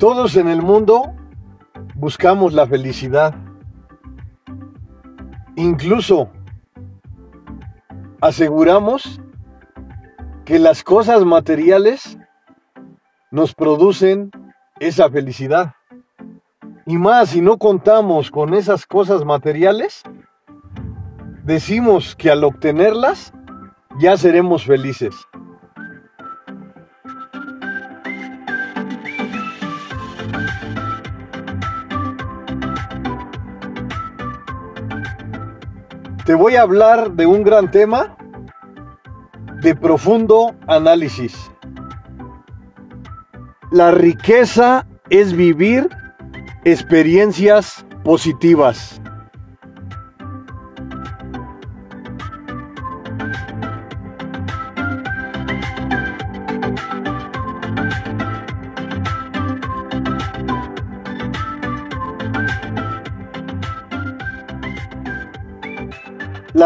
Todos en el mundo buscamos la felicidad. Incluso aseguramos que las cosas materiales nos producen esa felicidad. Y más si no contamos con esas cosas materiales, decimos que al obtenerlas ya seremos felices. Te voy a hablar de un gran tema de profundo análisis. La riqueza es vivir experiencias positivas.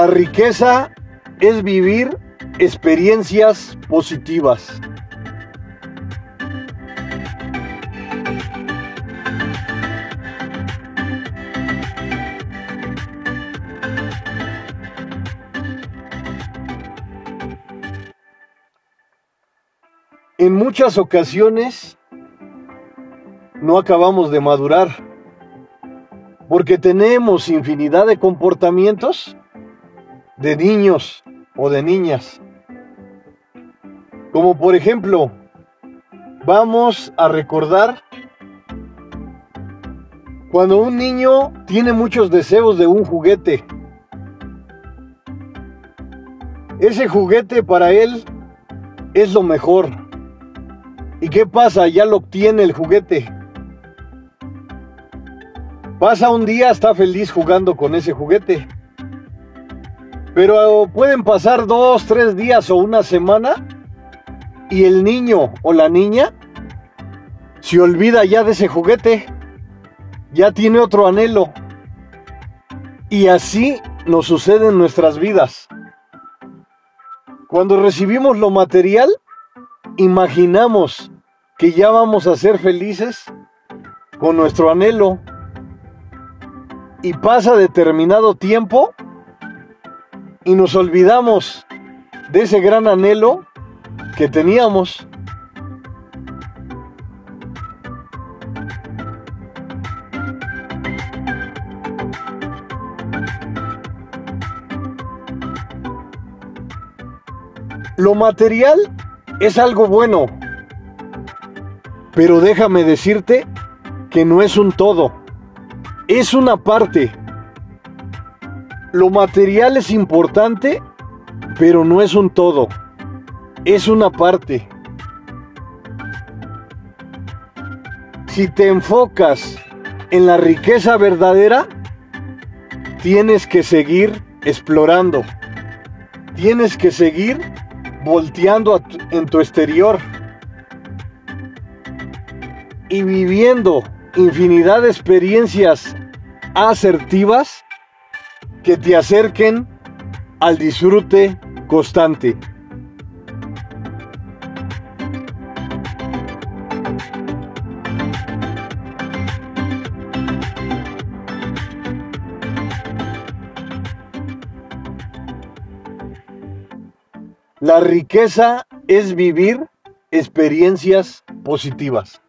La riqueza es vivir experiencias positivas. En muchas ocasiones no acabamos de madurar porque tenemos infinidad de comportamientos de niños o de niñas. Como por ejemplo, vamos a recordar cuando un niño tiene muchos deseos de un juguete. Ese juguete para él es lo mejor. ¿Y qué pasa? Ya lo obtiene el juguete. Pasa un día, está feliz jugando con ese juguete. Pero pueden pasar dos, tres días o una semana y el niño o la niña se olvida ya de ese juguete. Ya tiene otro anhelo. Y así nos sucede en nuestras vidas. Cuando recibimos lo material, imaginamos que ya vamos a ser felices con nuestro anhelo. Y pasa determinado tiempo y nos olvidamos de ese gran anhelo que teníamos. Lo material es algo bueno, pero déjame decirte que no es un todo, es una parte. Lo material es importante, pero no es un todo, es una parte. Si te enfocas en la riqueza verdadera, tienes que seguir explorando, tienes que seguir volteando en tu exterior y viviendo infinidad de experiencias asertivas que te acerquen al disfrute constante. La riqueza es vivir experiencias positivas.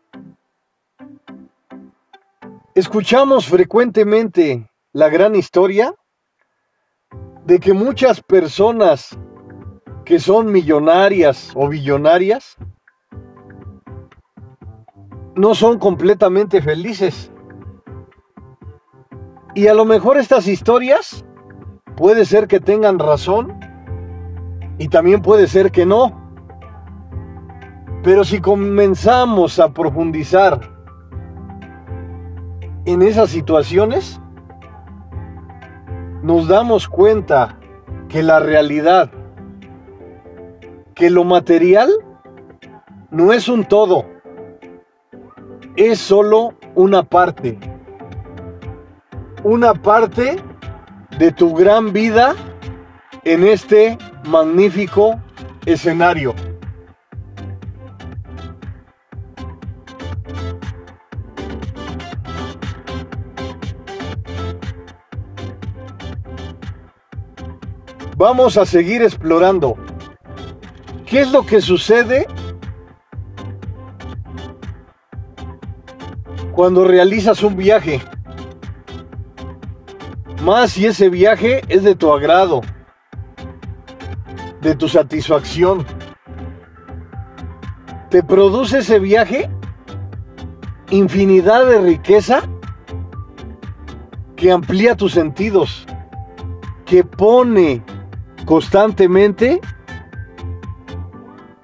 Escuchamos frecuentemente la gran historia de que muchas personas que son millonarias o billonarias no son completamente felices. Y a lo mejor estas historias puede ser que tengan razón y también puede ser que no. Pero si comenzamos a profundizar en esas situaciones, nos damos cuenta que la realidad, que lo material no es un todo, es solo una parte. Una parte de tu gran vida en este magnífico escenario. Vamos a seguir explorando. ¿Qué es lo que sucede cuando realizas un viaje? Más si ese viaje es de tu agrado, de tu satisfacción. ¿Te produce ese viaje infinidad de riqueza que amplía tus sentidos, que pone constantemente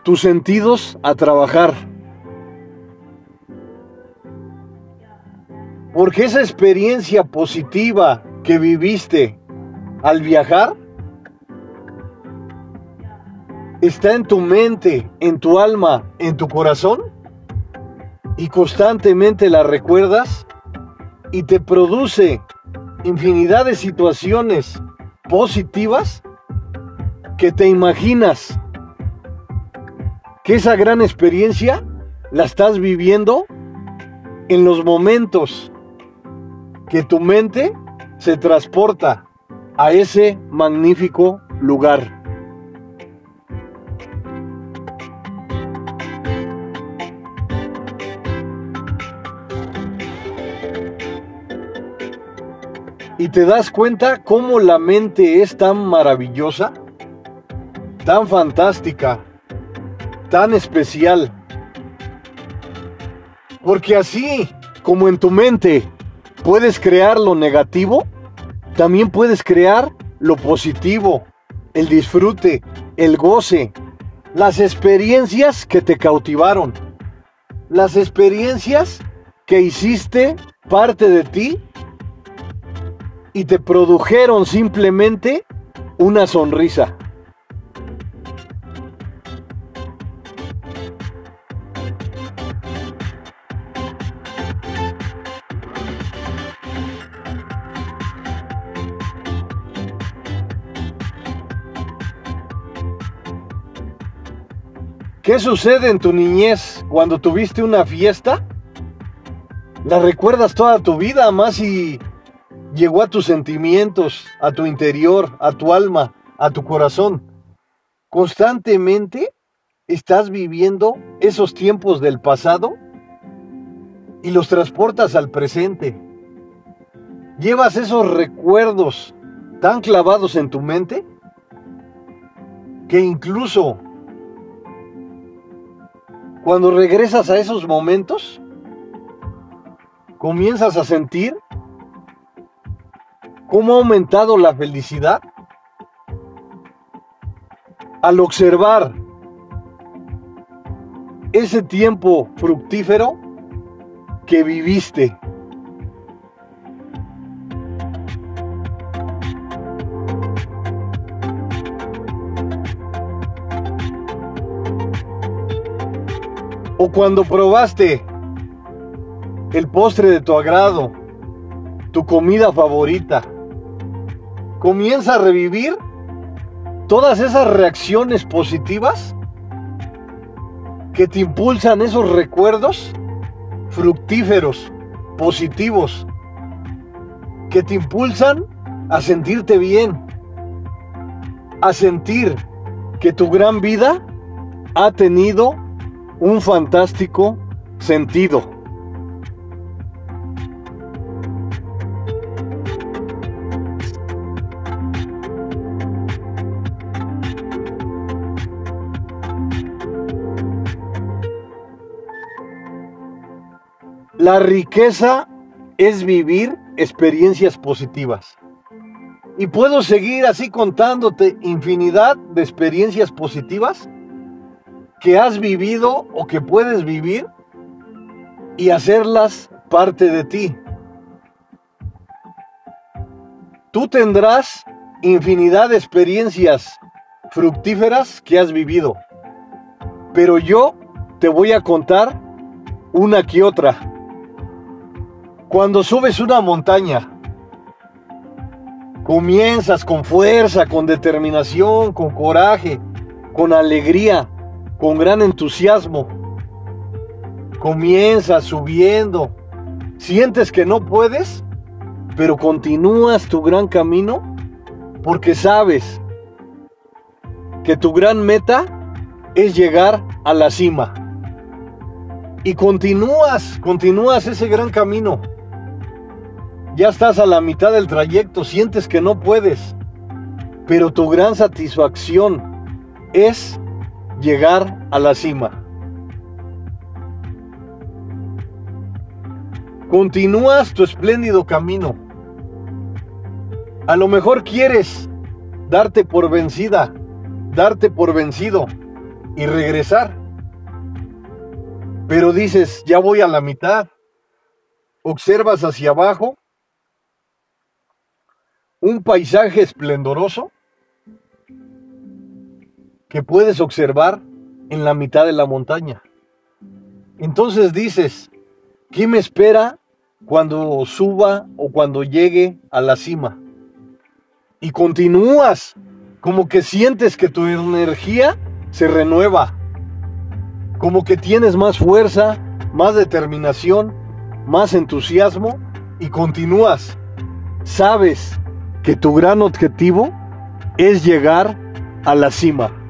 tus sentidos a trabajar. Porque esa experiencia positiva que viviste al viajar está en tu mente, en tu alma, en tu corazón y constantemente la recuerdas y te produce infinidad de situaciones positivas que te imaginas que esa gran experiencia la estás viviendo en los momentos que tu mente se transporta a ese magnífico lugar. y te das cuenta cómo la mente es tan maravillosa, tan fantástica, tan especial. Porque así como en tu mente puedes crear lo negativo, también puedes crear lo positivo, el disfrute, el goce, las experiencias que te cautivaron, las experiencias que hiciste parte de ti y te produjeron simplemente una sonrisa. ¿Qué sucede en tu niñez cuando tuviste una fiesta? La recuerdas toda tu vida, más y llegó a tus sentimientos, a tu interior, a tu alma, a tu corazón. Constantemente estás viviendo esos tiempos del pasado y los transportas al presente. Llevas esos recuerdos tan clavados en tu mente que incluso cuando regresas a esos momentos, comienzas a sentir cómo ha aumentado la felicidad al observar ese tiempo fructífero que viviste. O cuando probaste el postre de tu agrado, tu comida favorita, comienza a revivir todas esas reacciones positivas que te impulsan esos recuerdos fructíferos, positivos, que te impulsan a sentirte bien, a sentir que tu gran vida ha tenido un fantástico sentido. La riqueza es vivir experiencias positivas. Y puedo seguir así contándote infinidad de experiencias positivas que has vivido o que puedes vivir y hacerlas parte de ti. Tú tendrás infinidad de experiencias fructíferas que has vivido, pero yo te voy a contar una que otra. Cuando subes una montaña, comienzas con fuerza, con determinación, con coraje, con alegría, con gran entusiasmo. Comienzas subiendo, sientes que no puedes, pero continúas tu gran camino porque sabes que tu gran meta es llegar a la cima. Y continúas, continúas ese gran camino. Ya estás a la mitad del trayecto, sientes que no puedes, pero tu gran satisfacción es llegar a la cima. Continúas tu espléndido camino. A lo mejor quieres darte por vencida, darte por vencido y regresar. Pero dices, ya voy a la mitad. Observas hacia abajo un paisaje esplendoroso que puedes observar en la mitad de la montaña. Entonces dices, ¿qué me espera cuando suba o cuando llegue a la cima? Y continúas, como que sientes que tu energía se renueva, como que tienes más fuerza, más determinación, más entusiasmo y continúas. Sabes que tu gran objetivo es llegar a la cima.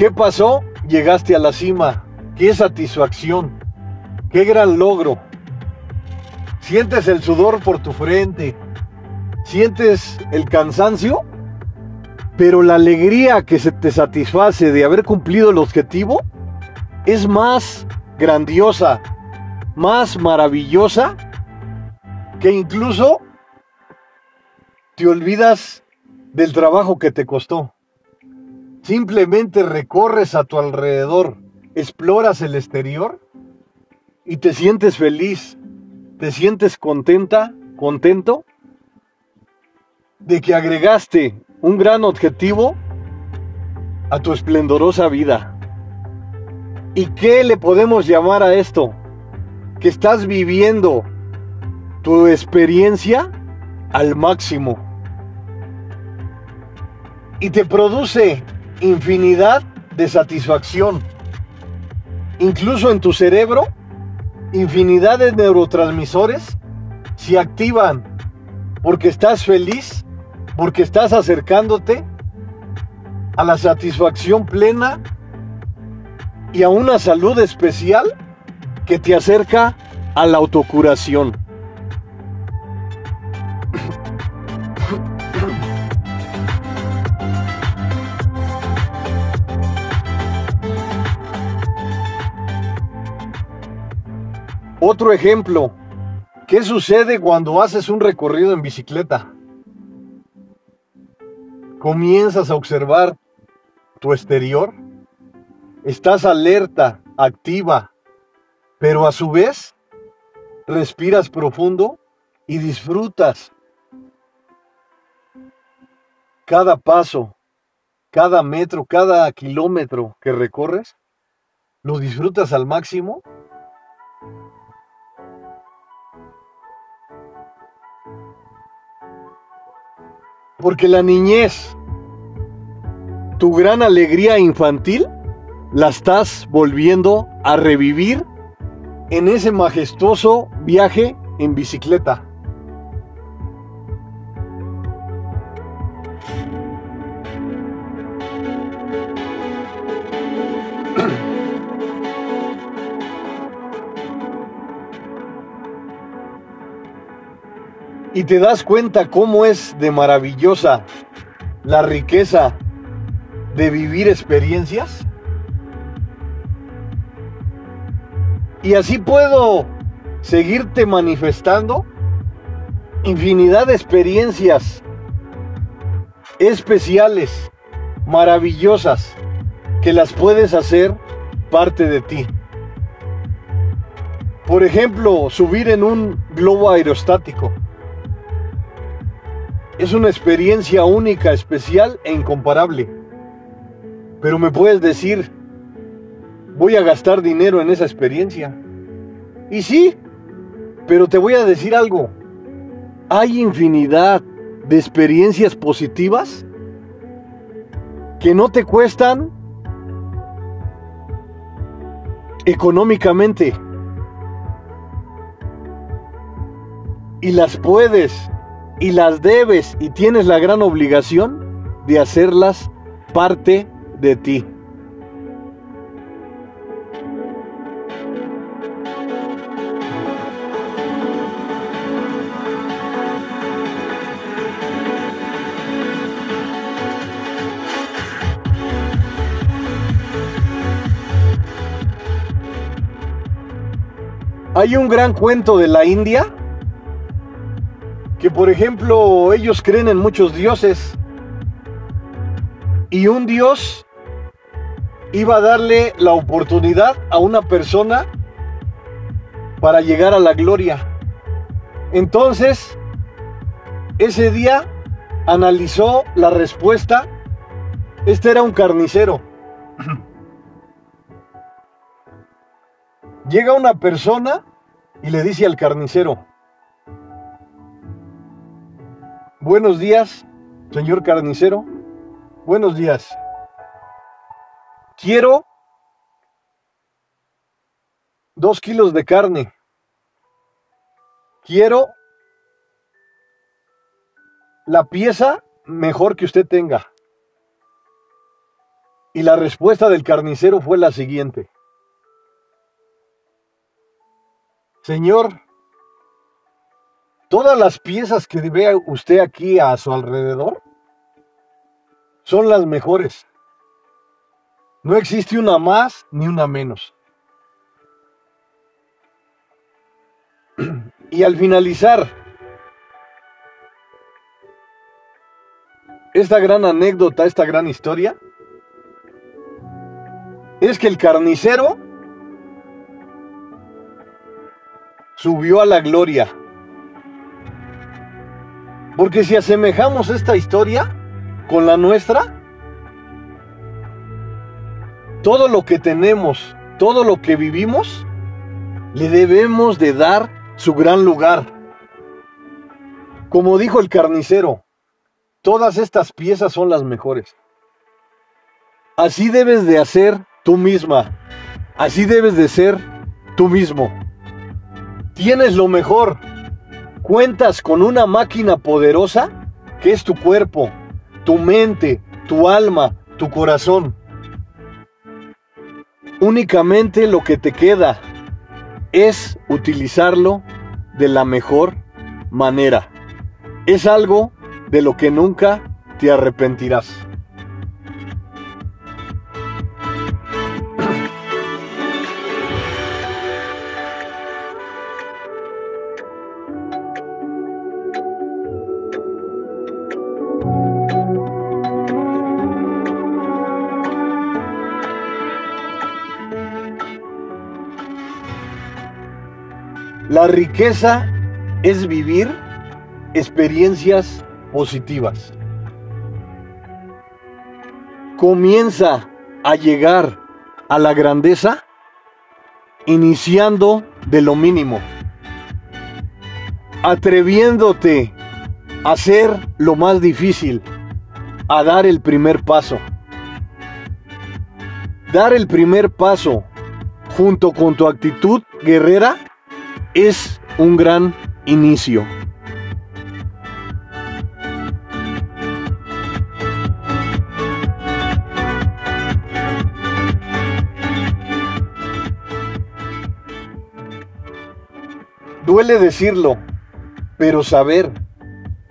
Qué pasó? Llegaste a la cima. Qué satisfacción. Qué gran logro. Sientes el sudor por tu frente. Sientes el cansancio. Pero la alegría que se te satisface de haber cumplido el objetivo es más grandiosa, más maravillosa, que incluso te olvidas del trabajo que te costó. Simplemente recorres a tu alrededor, exploras el exterior y te sientes feliz, te sientes contenta, contento de que agregaste un gran objetivo a tu esplendorosa vida. ¿Y qué le podemos llamar a esto? Que estás viviendo tu experiencia al máximo. Y te produce infinidad de satisfacción. Incluso en tu cerebro, infinidad de neurotransmisores se activan porque estás feliz, porque estás acercándote a la satisfacción plena y a una salud especial que te acerca a la autocuración. Otro ejemplo, ¿qué sucede cuando haces un recorrido en bicicleta? Comienzas a observar tu exterior, estás alerta, activa, pero a su vez respiras profundo y disfrutas cada paso, cada metro, cada kilómetro que recorres, lo disfrutas al máximo Porque la niñez, tu gran alegría infantil, la estás volviendo a revivir en ese majestuoso viaje en bicicleta. Y te das cuenta cómo es de maravillosa la riqueza de vivir experiencias. Y así puedo seguirte manifestando infinidad de experiencias especiales, maravillosas, que las puedes hacer parte de ti. Por ejemplo, subir en un globo aerostático. Es una experiencia única, especial e incomparable. Pero me puedes decir, voy a gastar dinero en esa experiencia. Y sí, pero te voy a decir algo. Hay infinidad de experiencias positivas que no te cuestan económicamente. Y las puedes y las debes y tienes la gran obligación de hacerlas parte de ti. Hay un gran cuento de la India que, por ejemplo, ellos creen en muchos dioses y un dios iba a darle la oportunidad a una persona para llegar a la gloria. Entonces, ese día analizó la respuesta. Este era un carnicero. Llega una persona y le dice al carnicero, buenos días, señor carnicero, buenos días. Quiero dos kilos de carne. Quiero la pieza mejor que usted tenga. Y la respuesta del carnicero fue la siguiente. Señor, todas las piezas que ve usted aquí a su alrededor son las mejores. No existe una más ni una menos. Y al finalizar esta gran anécdota, esta gran historia, es que el carnicero subió a la gloria. Porque si asemejamos esta historia con la nuestra, todo lo que tenemos, todo lo que vivimos, le debemos de dar su gran lugar. Como dijo el carnicero, todas estas piezas son las mejores. Así debes de hacer tú misma. Así debes de ser tú mismo. Tienes lo mejor. Cuentas con una máquina poderosa que es tu cuerpo, tu mente, tu alma, tu corazón. Únicamente lo que te queda es utilizarlo de la mejor manera. Es algo de lo que nunca te arrepentirás. Riqueza es vivir experiencias positivas. Comienza a llegar a la grandeza iniciando de lo mínimo, atreviéndote a hacer lo más difícil, a dar el primer paso. Dar el primer paso junto con tu actitud guerrera es un gran inicio. Duele decirlo, pero saber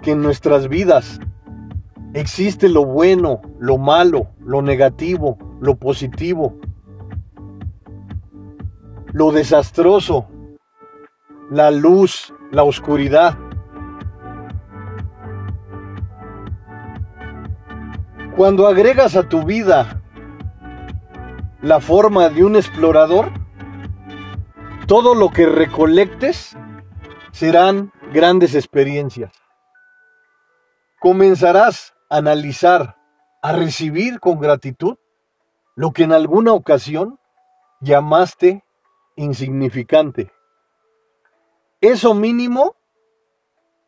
que en nuestras vidas existe lo bueno, lo malo, lo negativo, lo positivo, lo desastroso, la luz, la oscuridad. Cuando agregas a tu vida la forma de un explorador, todo lo que recolectes serán grandes experiencias. Comenzarás a analizar, a recibir con gratitud lo que en alguna ocasión llamaste insignificante. Eso mínimo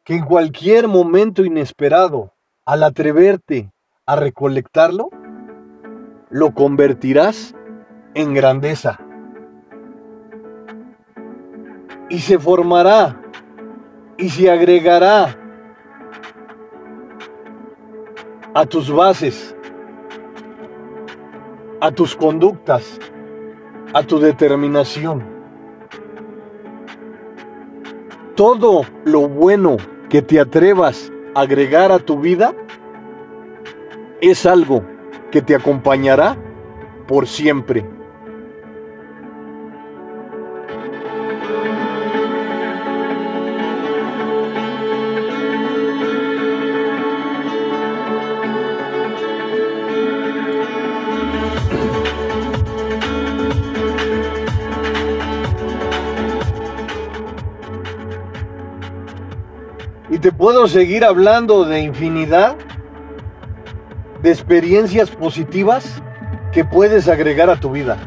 que en cualquier momento inesperado, al atreverte a recolectarlo, lo convertirás en grandeza. Y se formará y se agregará a tus bases, a tus conductas, a tu determinación. Todo lo bueno que te atrevas a agregar a tu vida es algo que te acompañará por siempre. Y te puedo seguir hablando de infinidad de experiencias positivas que puedes agregar a tu vida.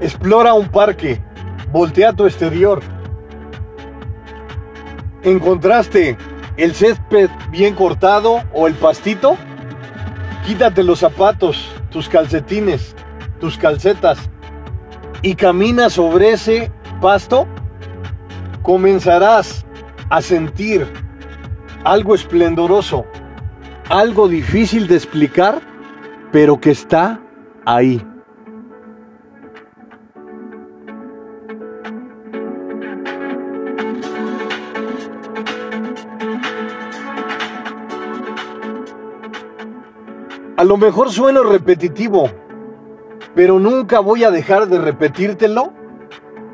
Explora un parque, voltea tu exterior. ¿Encontraste el césped bien cortado o el pastito? Quítate los zapatos, tus calcetines, tus calcetas y camina sobre ese pasto. Comenzarás a sentir algo esplendoroso, algo difícil de explicar, pero que está ahí. A lo mejor suena repetitivo, pero nunca voy a dejar de repetírtelo,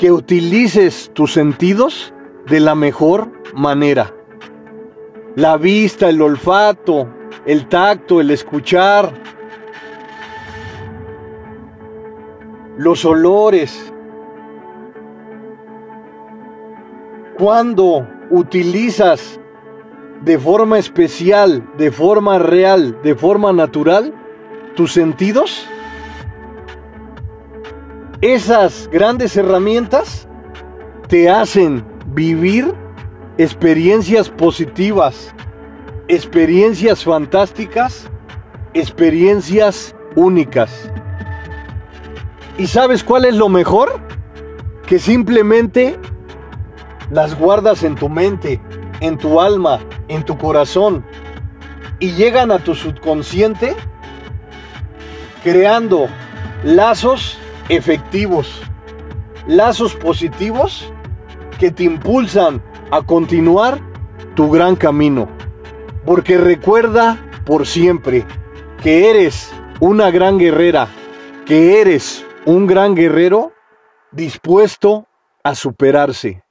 que utilices tus sentidos de la mejor manera la vista, el olfato, el tacto, el escuchar, los olores. Cuando utilizas de forma especial, de forma real, de forma natural, tus sentidos, esas grandes herramientas te hacen vivir experiencias positivas, experiencias fantásticas, experiencias únicas. ¿Y sabes cuál es lo mejor? Que simplemente las guardas en tu mente, en tu alma, en tu corazón y llegan a tu subconsciente creando lazos efectivos, lazos positivos que te impulsan a continuar tu gran camino. Porque recuerda por siempre que eres una gran guerrera, que eres un gran guerrero dispuesto a superarse.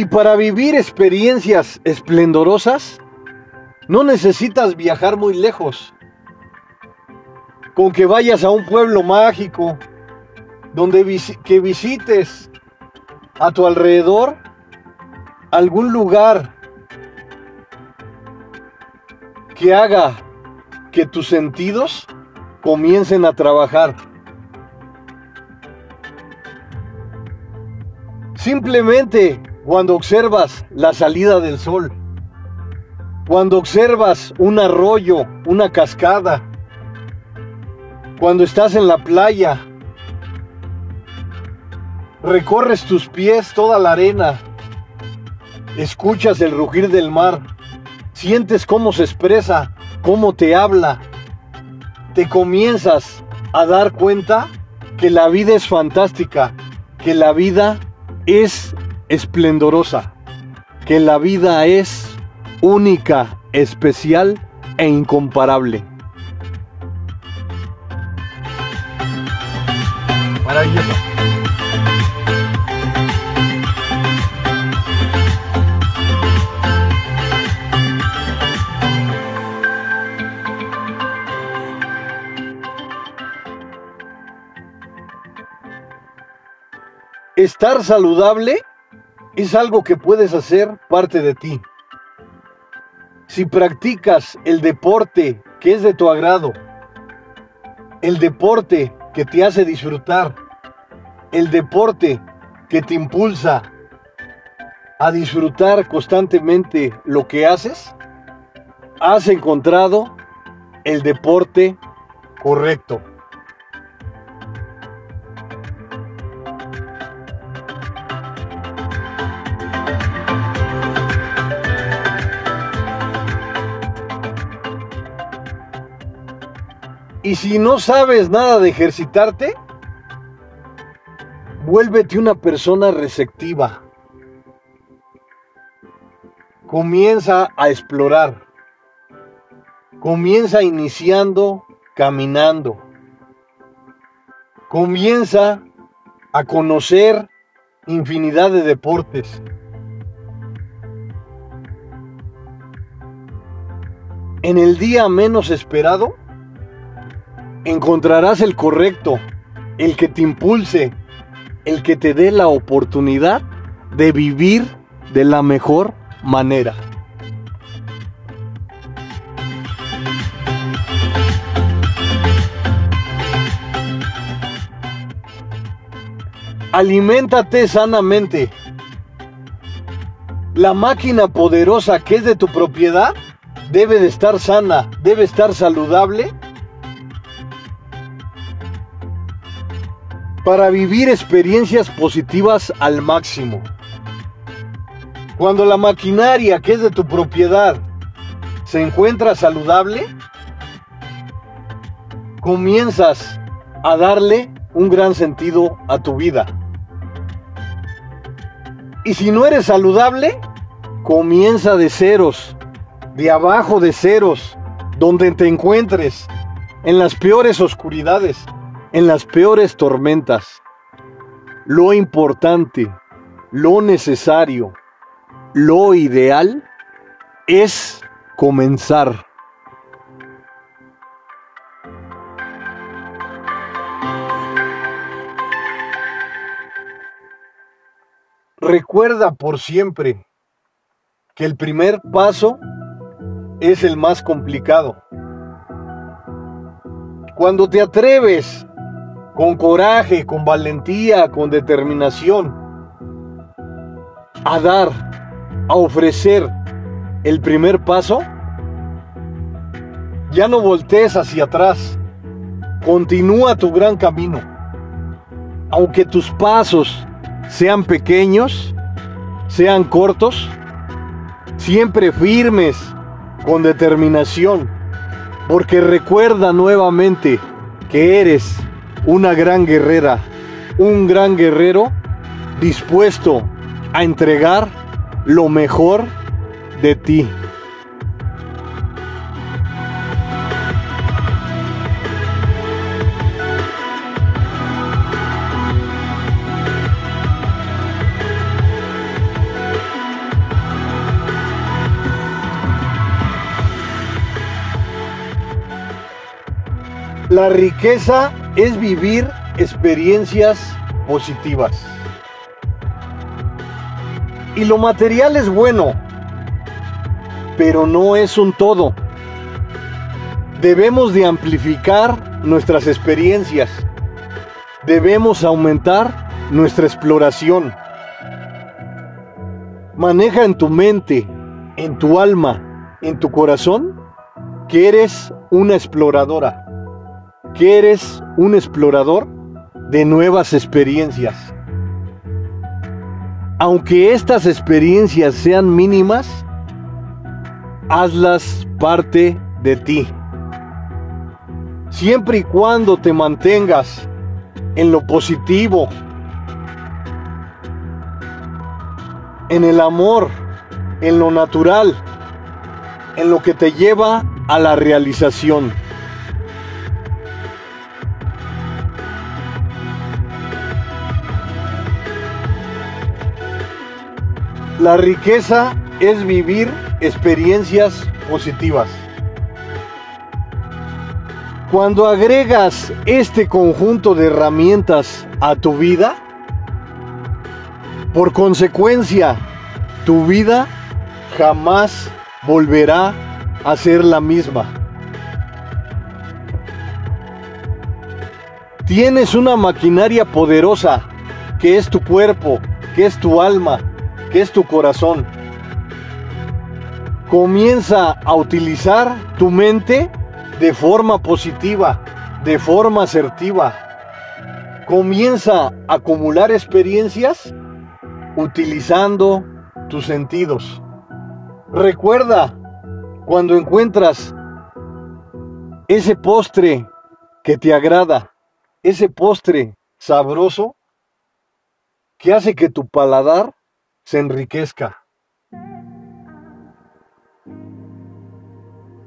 Y para vivir experiencias esplendorosas, no necesitas viajar muy lejos. Con que vayas a un pueblo mágico, donde que visites a tu alrededor algún lugar que haga que tus sentidos comiencen a trabajar. Simplemente cuando observas la salida del sol, cuando observas un arroyo, una cascada, cuando estás en la playa, recorres tus pies toda la arena, escuchas el rugir del mar, sientes cómo se expresa, cómo te habla, te comienzas a dar cuenta que la vida es fantástica, que la vida es esplendorosa, que la vida es única, especial e incomparable. Maravilloso. Estar saludable es algo que puedes hacer parte de ti. Si practicas el deporte que es de tu agrado, el deporte que te hace disfrutar, el deporte que te impulsa a disfrutar constantemente lo que haces, has encontrado el deporte correcto. Y si no sabes nada de ejercitarte, vuélvete una persona receptiva. Comienza a explorar. Comienza iniciando caminando. Comienza a conocer infinidad de deportes. En el día menos esperado, encontrarás el correcto, el que te impulse, el que te dé la oportunidad de vivir de la mejor manera. Aliméntate sanamente. La máquina poderosa que es de tu propiedad debe de estar sana, debe estar saludable para vivir experiencias positivas al máximo. Cuando la maquinaria que es de tu propiedad se encuentra saludable, comienzas a darle un gran sentido a tu vida. Y si no eres saludable, comienza de ceros, de abajo de ceros, donde te encuentres, en las peores oscuridades, en las peores tormentas. Lo importante, lo necesario, lo ideal es comenzar. Recuerda por siempre que el primer paso es el más complicado. Cuando te atreves con coraje, con valentía, con determinación, a dar, a ofrecer el primer paso, ya no voltees hacia atrás, continúa tu gran camino. Aunque tus pasos sean pequeños, sean cortos, siempre firmes, con determinación, porque recuerda nuevamente que eres una gran guerrera, un gran guerrero dispuesto a entregar lo mejor de ti. La riqueza es vivir experiencias positivas. Y lo material es bueno, pero no es un todo. Debemos de amplificar nuestras experiencias. Debemos aumentar nuestra exploración. Maneja en tu mente, en tu alma, en tu corazón, que eres una exploradora que eres un explorador de nuevas experiencias. Aunque estas experiencias sean mínimas, hazlas parte de ti. Siempre y cuando te mantengas en lo positivo, en el amor, en lo natural, en lo que te lleva a la realización. La riqueza es vivir experiencias positivas. Cuando agregas este conjunto de herramientas a tu vida, por consecuencia, tu vida jamás volverá a ser la misma. Tienes una maquinaria poderosa que es tu cuerpo, que es tu alma, que es tu corazón. Comienza a utilizar tu mente de forma positiva, de forma asertiva. Comienza a acumular experiencias utilizando tus sentidos. Recuerda cuando encuentras ese postre que te agrada, ese postre sabroso que hace que tu paladar se enriquezca.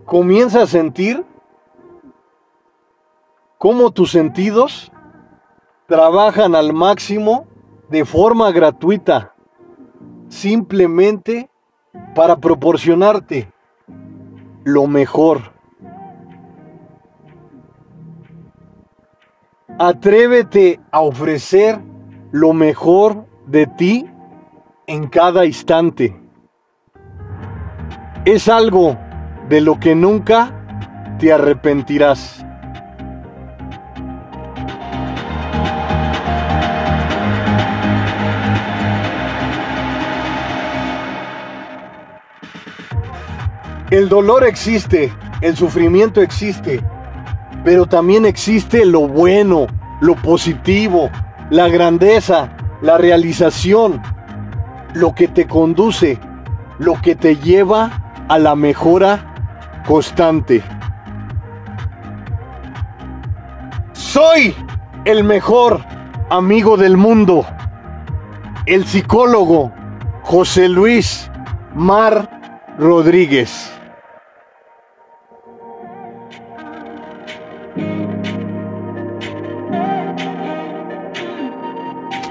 Comienza a sentir cómo tus sentidos trabajan al máximo de forma gratuita, simplemente para proporcionarte lo mejor. Atrévete a ofrecer lo mejor de ti en cada instante. Es algo de lo que nunca te arrepentirás. El dolor existe, el sufrimiento existe, pero también existe lo bueno, lo positivo, la grandeza, la realización, lo que te conduce, lo que te lleva a la mejora constante. Soy el mejor amigo del mundo, el psicólogo José Luis Mar Rodríguez.